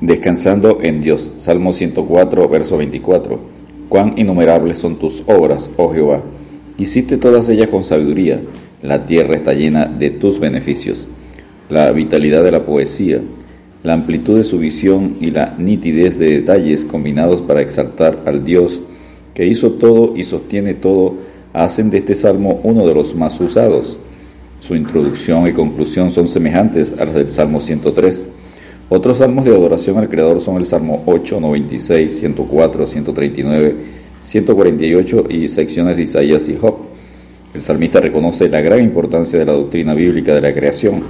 Descansando en Dios. Salmo 104, verso 24. Cuán innumerables son tus obras, oh Jehová. Hiciste todas ellas con sabiduría. La tierra está llena de tus beneficios. La vitalidad de la poesía, la amplitud de su visión y la nitidez de detalles combinados para exaltar al Dios que hizo todo y sostiene todo, hacen de este salmo uno de los más usados. Su introducción y conclusión son semejantes a las del Salmo 103 otros salmos de adoración al Creador son el Salmo 8, 96, 104, 139, 148 y secciones de Isaías y Job. El salmista reconoce la gran importancia de la doctrina bíblica de la creación.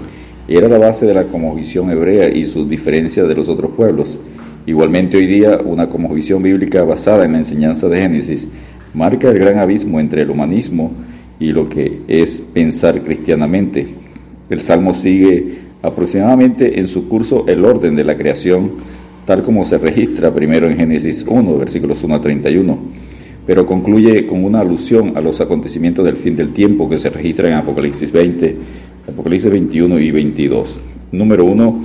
Era la base de la cosmovisión hebrea y sus diferencias de los otros pueblos. Igualmente hoy día una cosmovisión bíblica basada en la enseñanza de Génesis marca el gran abismo entre el humanismo y lo que es pensar cristianamente. El salmo sigue aproximadamente en su curso el orden de la creación, tal como se registra primero en Génesis 1, versículos 1 a 31, pero concluye con una alusión a los acontecimientos del fin del tiempo que se registra en Apocalipsis 20, Apocalipsis 21 y 22. Número 1,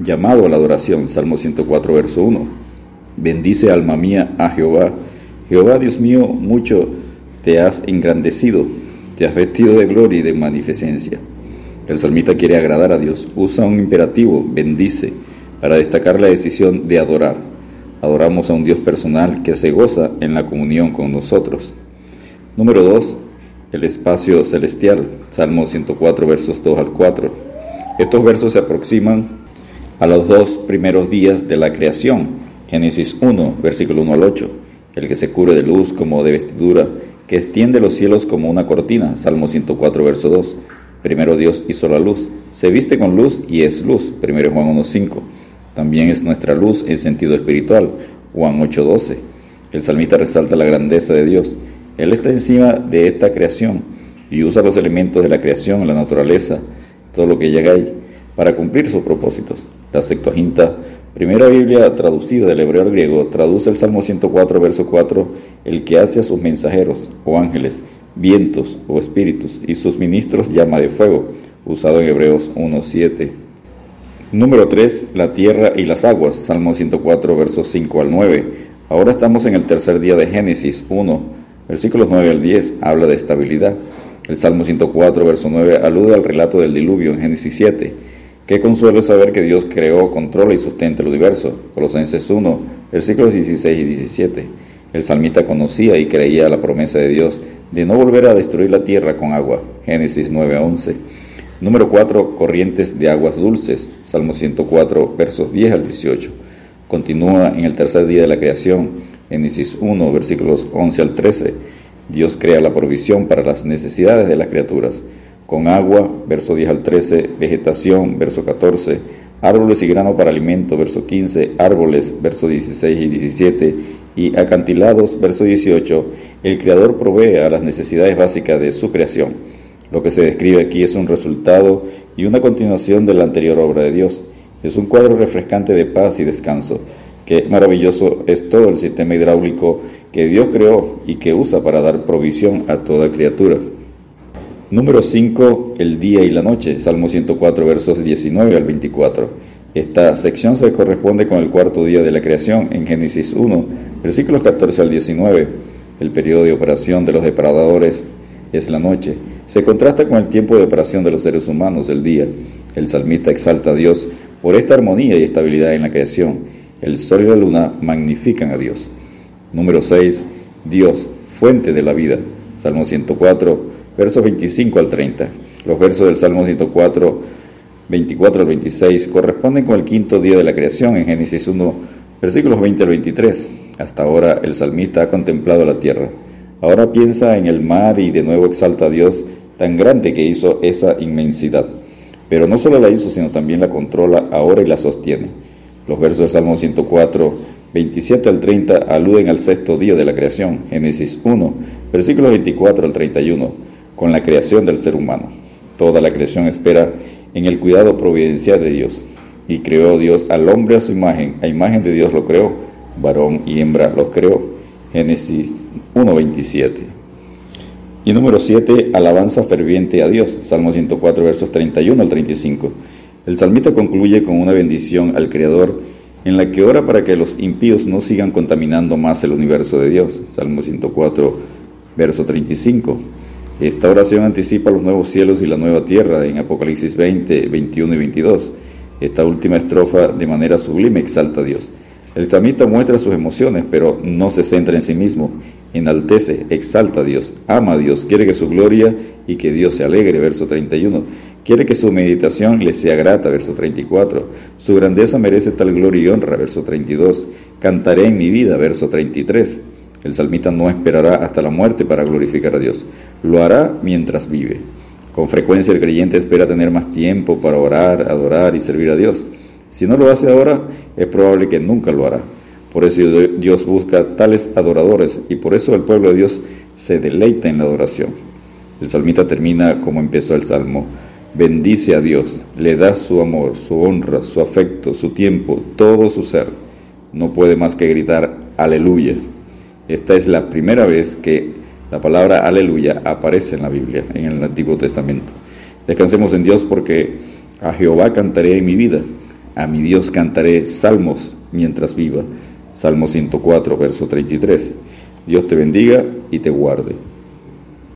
llamado a la adoración, Salmo 104, verso 1. Bendice alma mía a Jehová. Jehová Dios mío, mucho te has engrandecido, te has vestido de gloria y de magnificencia. El salmista quiere agradar a Dios. Usa un imperativo, bendice, para destacar la decisión de adorar. Adoramos a un Dios personal que se goza en la comunión con nosotros. Número 2. El espacio celestial. Salmo 104, versos 2 al 4. Estos versos se aproximan a los dos primeros días de la creación. Génesis 1, versículo 1 al 8. El que se cubre de luz como de vestidura, que extiende los cielos como una cortina. Salmo 104, verso 2 Primero Dios hizo la luz. Se viste con luz y es luz. Primero Juan 1.5. También es nuestra luz en sentido espiritual. Juan 8.12. El salmista resalta la grandeza de Dios. Él está encima de esta creación y usa los elementos de la creación, la naturaleza, todo lo que llega ahí, para cumplir sus propósitos. La Septuaginta, primera Biblia traducida del hebreo al griego, traduce el Salmo 104, verso 4, el que hace a sus mensajeros o ángeles vientos o espíritus, y sus ministros llama de fuego, usado en Hebreos 1.7. Número 3, la tierra y las aguas, Salmo 104, versos 5 al 9. Ahora estamos en el tercer día de Génesis 1, versículos 9 al 10, habla de estabilidad. El Salmo 104, verso 9, alude al relato del diluvio en Génesis 7. Qué consuelo es saber que Dios creó, controla y sustenta el universo. Colosenses 1, versículos 16 y 17. El salmista conocía y creía la promesa de Dios de no volver a destruir la tierra con agua. Génesis 9:11. Número 4. Corrientes de aguas dulces. Salmo 104, versos 10 al 18. Continúa en el tercer día de la creación. Génesis 1, versículos 11 al 13. Dios crea la provisión para las necesidades de las criaturas. Con agua, verso 10 al 13. Vegetación, verso 14. Árboles y grano para alimento, verso 15. Árboles, verso 16 y 17 y acantilados, verso 18, el Creador provee a las necesidades básicas de su creación. Lo que se describe aquí es un resultado y una continuación de la anterior obra de Dios. Es un cuadro refrescante de paz y descanso. Qué maravilloso es todo el sistema hidráulico que Dios creó y que usa para dar provisión a toda criatura. Número 5. El día y la noche. Salmo 104, versos 19 al 24. Esta sección se corresponde con el cuarto día de la creación en Génesis 1, versículos 14 al 19. El periodo de operación de los depredadores es la noche. Se contrasta con el tiempo de operación de los seres humanos, el día. El salmista exalta a Dios por esta armonía y estabilidad en la creación. El sol y la luna magnifican a Dios. Número 6. Dios, fuente de la vida. Salmo 104, versos 25 al 30. Los versos del Salmo 104 24 al 26 corresponden con el quinto día de la creación en Génesis 1, versículos 20 al 23. Hasta ahora el salmista ha contemplado la tierra. Ahora piensa en el mar y de nuevo exalta a Dios tan grande que hizo esa inmensidad. Pero no solo la hizo, sino también la controla ahora y la sostiene. Los versos del Salmo 104, 27 al 30 aluden al sexto día de la creación, Génesis 1, versículos 24 al 31, con la creación del ser humano. Toda la creación espera en el cuidado providencial de Dios. Y creó Dios al hombre a su imagen, a imagen de Dios lo creó, varón y hembra los creó. Génesis 1.27. Y número 7, alabanza ferviente a Dios, Salmo 104, versos 31 al 35. El salmista concluye con una bendición al Creador en la que ora para que los impíos no sigan contaminando más el universo de Dios. Salmo 104, verso 35. Esta oración anticipa los nuevos cielos y la nueva tierra en Apocalipsis 20, 21 y 22. Esta última estrofa de manera sublime exalta a Dios. El samita muestra sus emociones, pero no se centra en sí mismo. Enaltece, exalta a Dios, ama a Dios, quiere que su gloria y que Dios se alegre, verso 31. Quiere que su meditación le sea grata, verso 34. Su grandeza merece tal gloria y honra, verso 32. Cantaré en mi vida, verso 33. El salmista no esperará hasta la muerte para glorificar a Dios. Lo hará mientras vive. Con frecuencia el creyente espera tener más tiempo para orar, adorar y servir a Dios. Si no lo hace ahora, es probable que nunca lo hará. Por eso Dios busca tales adoradores y por eso el pueblo de Dios se deleita en la adoración. El salmista termina como empezó el salmo. Bendice a Dios, le da su amor, su honra, su afecto, su tiempo, todo su ser. No puede más que gritar aleluya. Esta es la primera vez que la palabra aleluya aparece en la Biblia, en el Antiguo Testamento. Descansemos en Dios porque a Jehová cantaré en mi vida, a mi Dios cantaré salmos mientras viva. Salmo 104, verso 33. Dios te bendiga y te guarde.